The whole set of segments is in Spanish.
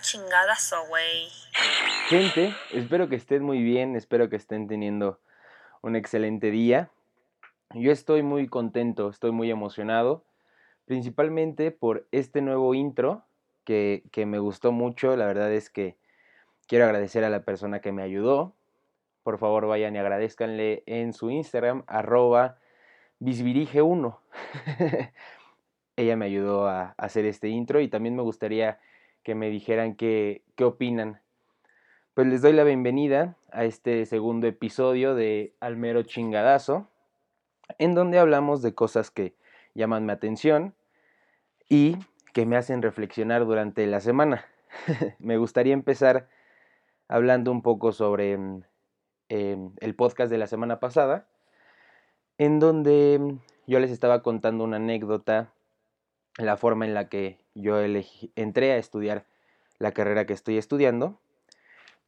chingadazo, güey. Gente, espero que estén muy bien, espero que estén teniendo un excelente día. Yo estoy muy contento, estoy muy emocionado, principalmente por este nuevo intro que, que me gustó mucho. La verdad es que quiero agradecer a la persona que me ayudó. Por favor, vayan y agradezcanle en su Instagram, arroba bisvirige1. Ella me ayudó a hacer este intro y también me gustaría que me dijeran qué, qué opinan. Pues les doy la bienvenida a este segundo episodio de Almero Chingadazo, en donde hablamos de cosas que llaman mi atención y que me hacen reflexionar durante la semana. me gustaría empezar hablando un poco sobre mm, em, el podcast de la semana pasada, en donde yo les estaba contando una anécdota, la forma en la que yo entré a estudiar la carrera que estoy estudiando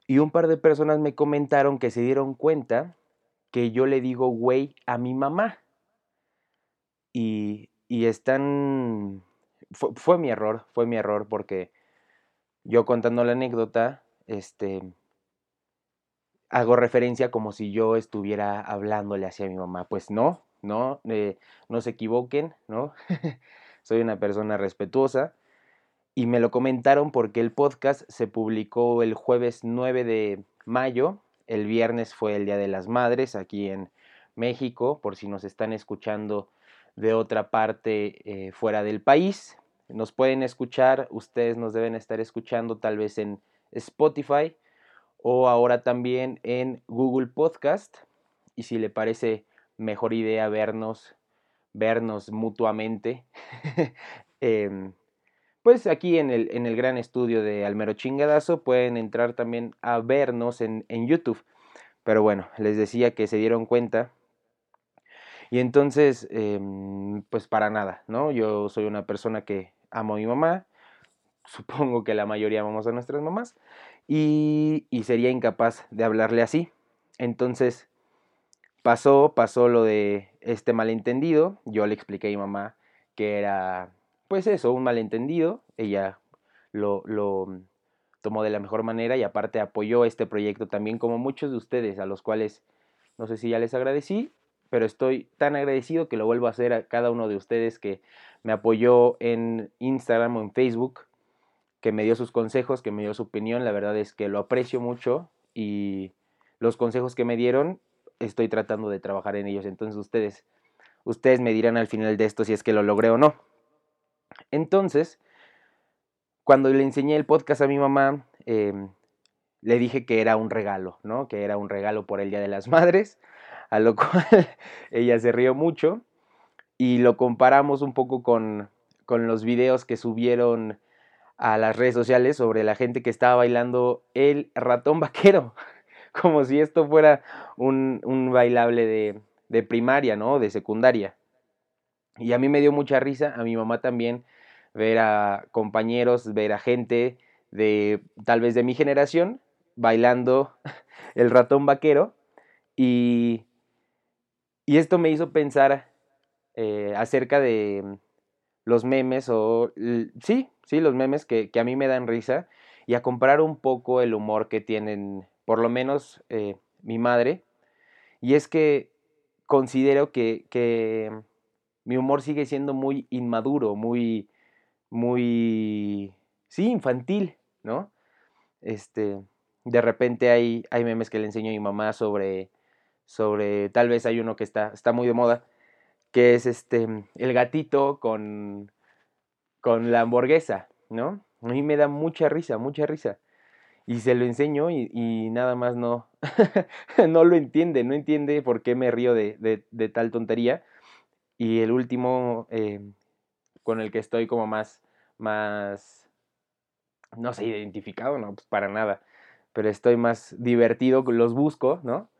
y un par de personas me comentaron que se dieron cuenta que yo le digo güey a mi mamá. Y, y están... Fue, fue, mi error, fue mi error porque yo contando la anécdota, este, hago referencia como si yo estuviera hablándole hacia mi mamá. Pues no, no, eh, no se equivoquen, ¿no? Soy una persona respetuosa y me lo comentaron porque el podcast se publicó el jueves 9 de mayo, el viernes fue el Día de las Madres aquí en México, por si nos están escuchando de otra parte eh, fuera del país. Nos pueden escuchar, ustedes nos deben estar escuchando tal vez en Spotify o ahora también en Google Podcast. Y si le parece mejor idea vernos, vernos mutuamente, eh, pues aquí en el, en el gran estudio de Almero Chingadazo pueden entrar también a vernos en, en YouTube. Pero bueno, les decía que se dieron cuenta. Y entonces, eh, pues para nada, ¿no? Yo soy una persona que amo a mi mamá. Supongo que la mayoría amamos a nuestras mamás. Y sería incapaz de hablarle así. Entonces, pasó, pasó lo de este malentendido. Yo le expliqué a mi mamá que era pues eso, un malentendido. Ella lo, lo tomó de la mejor manera y aparte apoyó este proyecto también como muchos de ustedes, a los cuales no sé si ya les agradecí, pero estoy tan agradecido que lo vuelvo a hacer a cada uno de ustedes que me apoyó en Instagram o en Facebook, que me dio sus consejos, que me dio su opinión. La verdad es que lo aprecio mucho y los consejos que me dieron estoy tratando de trabajar en ellos. Entonces ustedes, ustedes me dirán al final de esto si es que lo logré o no. Entonces, cuando le enseñé el podcast a mi mamá, eh, le dije que era un regalo, ¿no? Que era un regalo por el Día de las Madres, a lo cual ella se rió mucho y lo comparamos un poco con, con los videos que subieron a las redes sociales sobre la gente que estaba bailando el ratón vaquero, como si esto fuera un, un bailable de, de primaria, ¿no? De secundaria. Y a mí me dio mucha risa, a mi mamá también, ver a compañeros, ver a gente de tal vez de mi generación bailando el ratón vaquero. Y, y esto me hizo pensar eh, acerca de los memes o sí, sí, los memes que, que, a mí me dan risa y a comparar un poco el humor que tienen, por lo menos eh, mi madre. Y es que considero que, que mi humor sigue siendo muy inmaduro, muy, muy, sí, infantil, ¿no? Este, de repente hay, hay memes que le enseño a mi mamá sobre, sobre, tal vez hay uno que está, está muy de moda, que es este, el gatito con, con la hamburguesa, ¿no? A mí me da mucha risa, mucha risa. Y se lo enseño y, nada más no, no lo entiende, no entiende por qué me río de, de, de tal tontería. Y el último eh, con el que estoy como más, más, no sé, identificado, no, pues para nada, pero estoy más divertido, los busco, ¿no?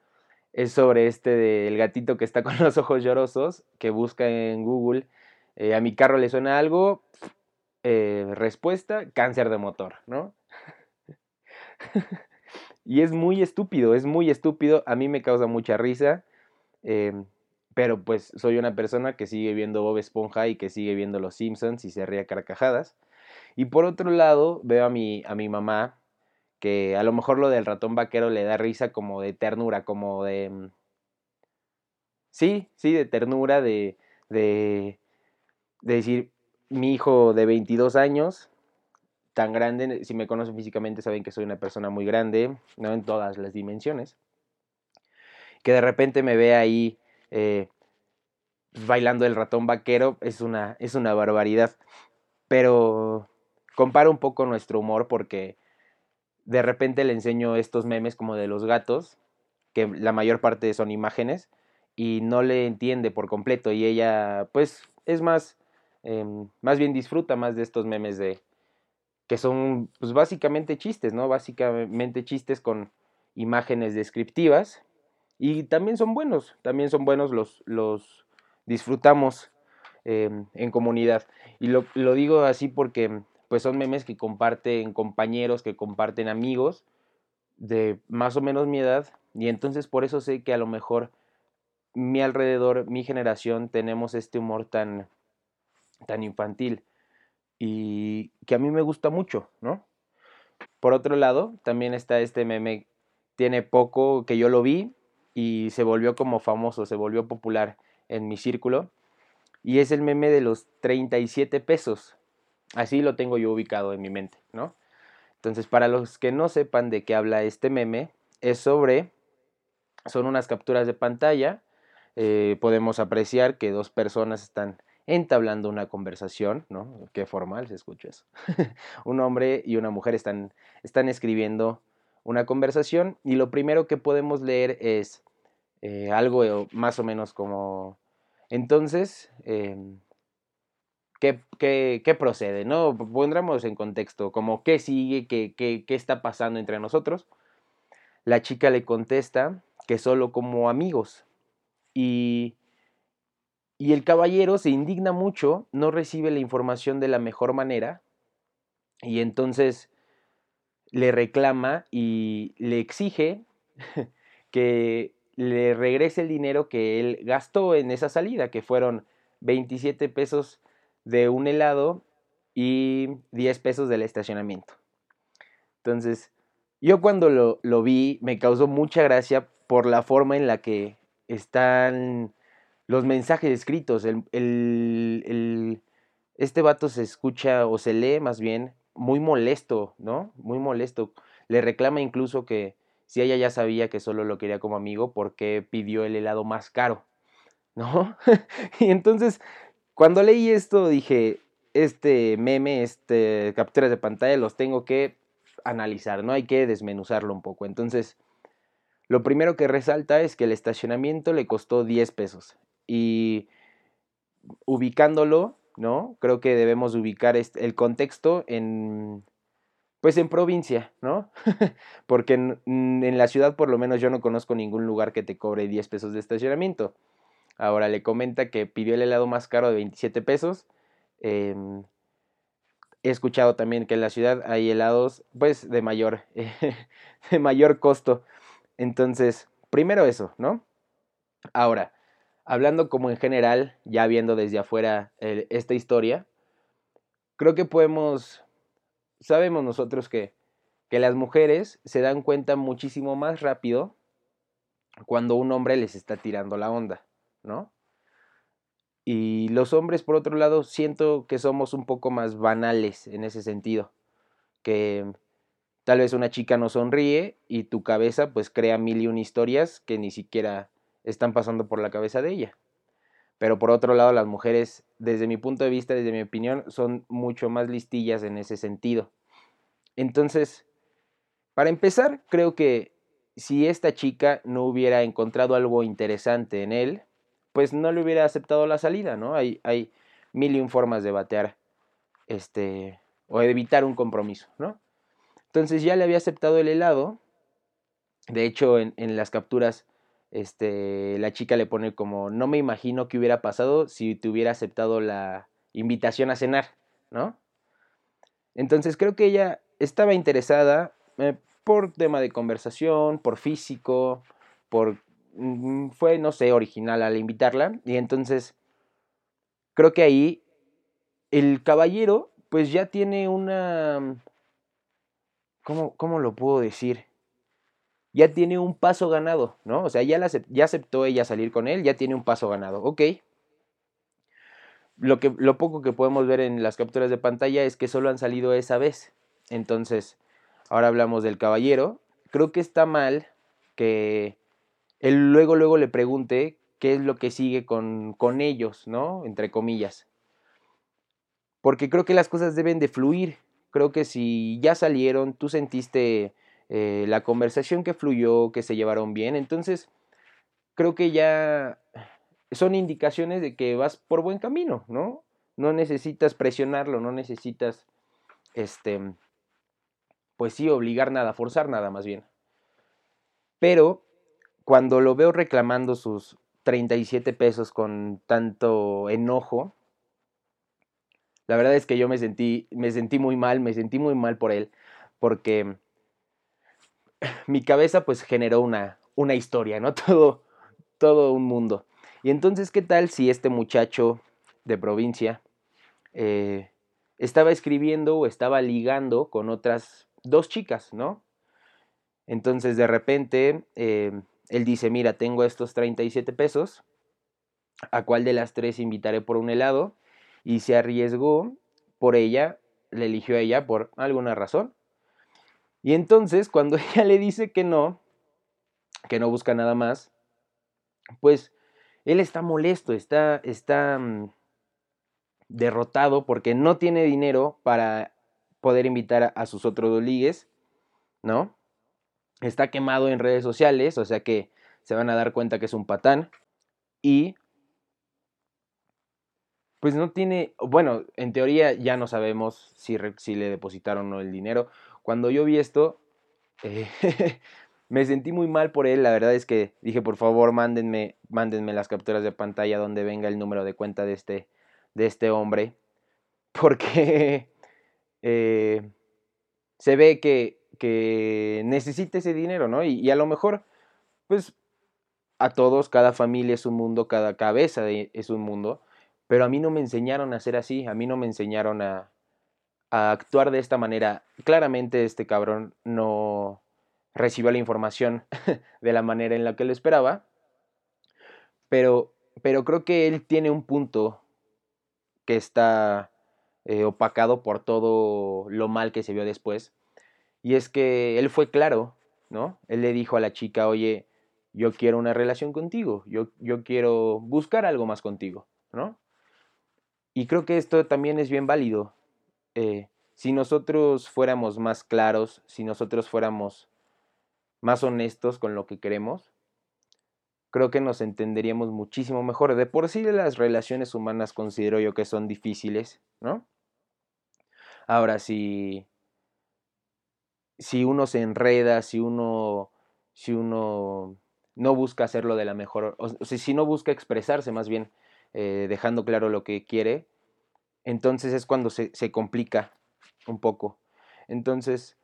Es sobre este del gatito que está con los ojos llorosos, que busca en Google, eh, a mi carro le suena algo, eh, respuesta, cáncer de motor, ¿no? y es muy estúpido, es muy estúpido, a mí me causa mucha risa. Eh, pero pues soy una persona que sigue viendo Bob Esponja y que sigue viendo Los Simpsons y se ríe a carcajadas. Y por otro lado, veo a mi, a mi mamá, que a lo mejor lo del ratón vaquero le da risa como de ternura, como de... Mm, sí, sí, de ternura, de, de, de decir, mi hijo de 22 años, tan grande, si me conocen físicamente saben que soy una persona muy grande, no en todas las dimensiones, que de repente me ve ahí eh, bailando el ratón vaquero, es una, es una barbaridad. Pero comparo un poco nuestro humor porque de repente le enseño estos memes como de los gatos, que la mayor parte son imágenes, y no le entiende por completo. Y ella, pues, es más, em, más bien disfruta más de estos memes de que son, pues, básicamente chistes, ¿no? Básicamente chistes con imágenes descriptivas. Y también son buenos, también son buenos los, los disfrutamos em, en comunidad. Y lo, lo digo así porque pues son memes que comparten compañeros, que comparten amigos de más o menos mi edad y entonces por eso sé que a lo mejor mi alrededor, mi generación tenemos este humor tan tan infantil y que a mí me gusta mucho, ¿no? Por otro lado, también está este meme tiene poco que yo lo vi y se volvió como famoso, se volvió popular en mi círculo y es el meme de los 37 pesos. Así lo tengo yo ubicado en mi mente, ¿no? Entonces, para los que no sepan de qué habla este meme, es sobre, son unas capturas de pantalla, eh, podemos apreciar que dos personas están entablando una conversación, ¿no? Qué formal se escucha eso. Un hombre y una mujer están, están escribiendo una conversación y lo primero que podemos leer es eh, algo más o menos como, entonces, em, ¿qué, procede? ¿no? Pondremos en contexto, como qué sigue, qué, qué, qué está pasando entre nosotros. La chica le contesta que solo como amigos. Y, y el caballero se indigna mucho, no recibe la información de la mejor manera. Y entonces le reclama y le exige que le regrese el dinero que él gastó en esa salida, que fueron 27 pesos de un helado y 10 pesos del estacionamiento. Entonces, yo cuando lo, vi me causó mucha gracia por la forma en la que están los mensajes escritos. El, este vato se escucha o se lee más bien muy molesto, ¿no? Muy molesto. Le reclama incluso que si ella ya sabía que solo lo quería como amigo, ¿por qué pidió el helado más caro? ¿No? y entonces cuando leí esto dije, este meme, este capturas de pantalla los tengo que analizar, no hay que desmenuzarlo un poco. Entonces, lo primero que resalta es que el estacionamiento le costó 10 pesos y ubicándolo, ¿no? Creo que debemos ubicar el contexto en pues en provincia, ¿no? Porque en, la ciudad por lo menos yo no conozco ningún lugar que te cobre 10 pesos de estacionamiento. Ahora le comenta que pidió el helado más caro de 27 pesos. Em, he escuchado también que en la ciudad hay helados pues de mayor, de mayor costo. Entonces, primero eso, ¿no? Ahora, hablando como en general, ya viendo desde afuera esta historia, creo que podemos, sabemos nosotros que, que las mujeres se dan cuenta muchísimo más rápido cuando un hombre les está tirando la onda. ¿no? Y los hombres, por otro lado, siento que somos un poco más banales en ese sentido. Que tal vez una chica no sonríe y tu cabeza pues crea mil y una historias que ni siquiera están pasando por la cabeza de ella. Pero por otro lado, las mujeres, desde mi punto de vista, desde mi opinión, son mucho más listillas en ese sentido. Entonces, para empezar, creo que si esta chica no hubiera encontrado algo interesante en él, pues no le hubiera aceptado la salida, ¿no? Hay, hay mil y formas de batear, este, o de evitar un compromiso, ¿no? Entonces ya le había aceptado el helado. De hecho, en, en las capturas, este, la chica le pone como, no me imagino qué hubiera pasado si te hubiera aceptado la invitación a cenar, ¿no? Entonces creo que ella estaba interesada eh, por tema de conversación, por físico, por Mm, fue, no sé, original al invitarla. Y entonces, creo que ahí el caballero pues ya tiene una... ¿Cómo, cómo lo puedo decir? Ya tiene un paso ganado, ¿no? O sea, ya, ya aceptó ella salir con él, ya tiene un paso ganado. Ok. Lo, que, lo poco que podemos ver en las capturas de pantalla es que solo han salido esa vez. Entonces, ahora hablamos del caballero. Creo que está mal que él luego, luego le pregunte qué es lo que sigue con, con ellos, ¿no? Entre comillas. Porque creo que las cosas deben de fluir. Creo que si ya salieron, tú sentiste eh, la conversación que fluyó, que se llevaron bien, entonces creo que ya son indicaciones de que vas por buen camino, ¿no? No necesitas presionarlo, no necesitas, este, pues sí, obligar nada, forzar nada más bien. Pero cuando lo veo reclamando sus 37 pesos con tanto enojo, la verdad es que yo me sentí, me sentí muy mal, me sentí muy mal por él, porque mi cabeza pues generó una, una historia, ¿no? Todo, todo un mundo. Y entonces, ¿qué tal si este muchacho de provincia eh, estaba escribiendo o estaba ligando con otras dos chicas, ¿no? Entonces, de repente, eh, él dice, mira, tengo estos 37 pesos, ¿a cuál de las tres invitaré por un helado? y se arriesgó por ella, le eligió a ella por alguna razón. Y entonces, cuando ella le dice que no, que no busca nada más, pues él está molesto, está, está mm, derrotado porque no tiene dinero para poder invitar a, sus otros dos ligues, ¿no? Está quemado en redes sociales, o sea que se van a dar cuenta que es un patán. Y pues no tiene, bueno, en teoría ya no sabemos si, si le depositaron o no el dinero. Cuando yo vi esto, eh, me sentí muy mal por él. La verdad es que dije, por favor, mándenme, mándenme las capturas de pantalla donde venga el número de cuenta de este, de este hombre. Porque eh, se ve que, que, necesita ese dinero, ¿no? Y, y, a lo mejor, pues, a todos, cada familia es un mundo, cada cabeza es un mundo. Pero a mí no me enseñaron a ser así, a mí no me enseñaron a, actuar de esta manera. Claramente este cabrón no recibió la información de la manera en la que lo esperaba, pero, pero creo que él tiene un punto que está eh, opacado por todo lo mal que se vio después, y es que él fue claro, ¿no? Él le dijo a la chica, oye, yo quiero una relación contigo, yo, yo quiero buscar algo más contigo, ¿no? Y creo que esto también es bien válido. Eh, si nosotros fuéramos más claros, si nosotros fuéramos más honestos con lo que queremos, creo que nos entenderíamos muchísimo mejor. De por sí las relaciones humanas considero yo que son difíciles, ¿no? Ahora, si, si uno se enreda, si uno, si uno no busca hacerlo de la mejor, o si no busca expresarse más bien eh, dejando claro lo que quiere, entonces es cuando se, complica un poco. Entonces,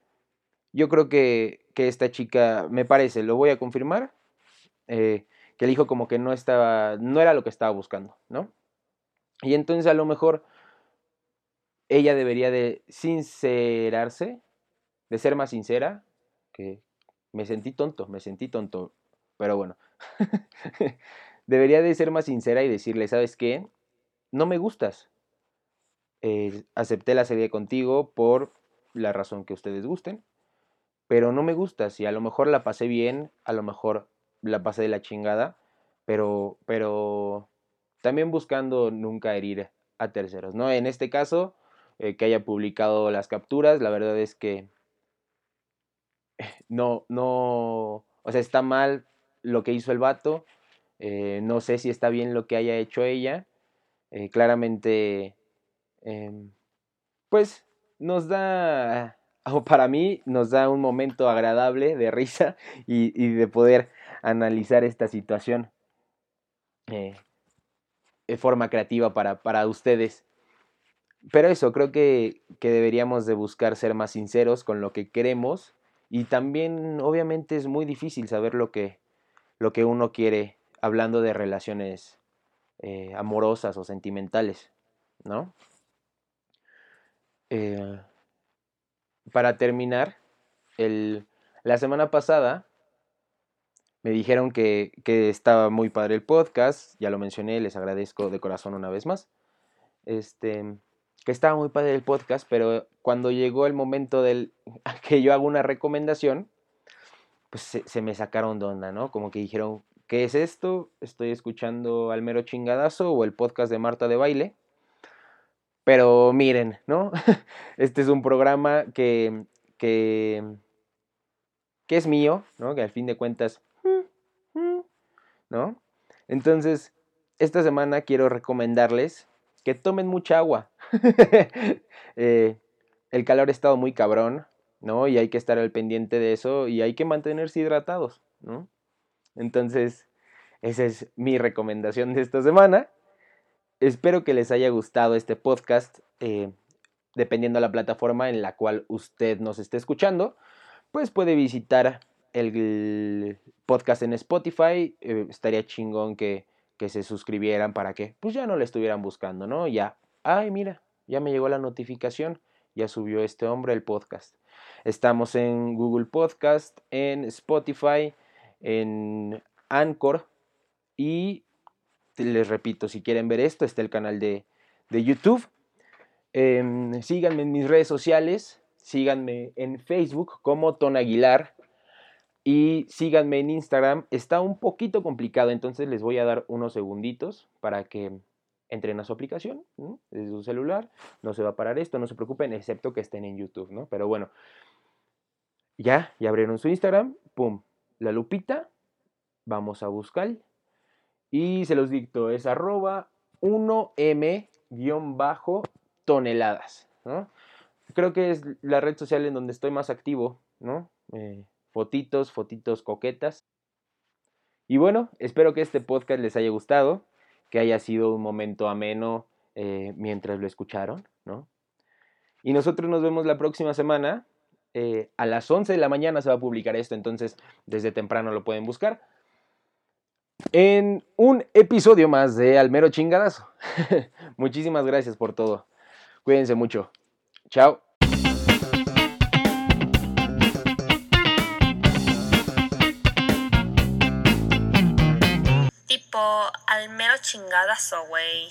yo creo que, esta chica, me parece, lo voy a confirmar, eh, que el hijo como que no estaba, no era lo que estaba buscando, ¿no? Y entonces a lo mejor ella debería de sincerarse, de ser más sincera, que me sentí tonto, me sentí tonto, pero bueno, debería de ser más sincera y decirle, ¿sabes qué? No me gustas. Eh, acepté la serie contigo por la razón que ustedes gusten, pero no me gustas y a lo mejor la pasé bien, a lo mejor la pasé de la chingada, pero, pero también buscando nunca herir a terceros, ¿no? En este caso, eh, que haya publicado las capturas, la verdad es que no, no, o sea, está mal lo que hizo el vato, eh, no sé si está bien lo que haya hecho ella. Claramente, em, pues nos da, o para mí, nos da un momento agradable de risa y, de poder analizar esta situación eh, de forma creativa para, para ustedes. Pero eso, creo que, que, deberíamos de buscar ser más sinceros con lo que queremos y también obviamente es muy difícil saber lo que, lo que uno quiere hablando de relaciones eh, amorosas o sentimentales, ¿no? Eh, para terminar, la semana pasada me dijeron que, estaba muy padre el podcast, ya lo mencioné, les agradezco de corazón una vez más. Este, que estaba muy padre el podcast, pero cuando llegó el momento del que yo hago una recomendación, pues se, me sacaron de onda, ¿no? Como que dijeron, ¿qué es esto? Estoy escuchando al mero chingadazo o el podcast de Marta de Baile. Pero miren, ¿no? Este es un programa que, que, es mío, ¿no? Que al fin de cuentas, ¿no? Entonces, esta semana quiero recomendarles que tomen mucha agua. Eh, el calor ha estado muy cabrón, ¿no? Y hay que estar al pendiente de eso y hay que mantenerse hidratados, ¿no? Entonces, esa es mi recomendación de esta semana. Espero que les haya gustado este podcast, eh, dependiendo de la plataforma en la cual usted nos esté escuchando, pues puede visitar el podcast en Spotify. Eh, estaría chingón que, que se suscribieran para que pues ya no le estuvieran buscando, ¿no? Ya, ay, mira, ya me llegó la notificación, ya subió este hombre el podcast. Estamos en Google Podcast, en Spotify, en Anchor y les repito, si quieren ver esto, está el canal de, de YouTube. Em, síganme en mis redes sociales, síganme en Facebook como Ton Aguilar y síganme en Instagram. Está un poquito complicado, entonces les voy a dar unos segunditos para que entren a su aplicación desde su celular. No se va a parar esto, no se preocupen, excepto que estén en YouTube, ¿no? Pero bueno, ya, ya abrieron su Instagram, pum, la lupita, vamos a buscar y se los dicto, es arroba 1m-toneladas, ¿no? Creo que es la red social en donde estoy más activo, ¿no? Eh, fotitos, fotitos coquetas. Y bueno, espero que este podcast les haya gustado, que haya sido un momento ameno eh, mientras lo escucharon, ¿no? Y nosotros nos vemos la próxima semana. Eh, a las 11 de la mañana se va a publicar esto, entonces desde temprano lo pueden buscar. En un episodio más de Almero Chingadazo. Muchísimas gracias por todo. Cuídense mucho. Chao. al mero chingadazo, güey.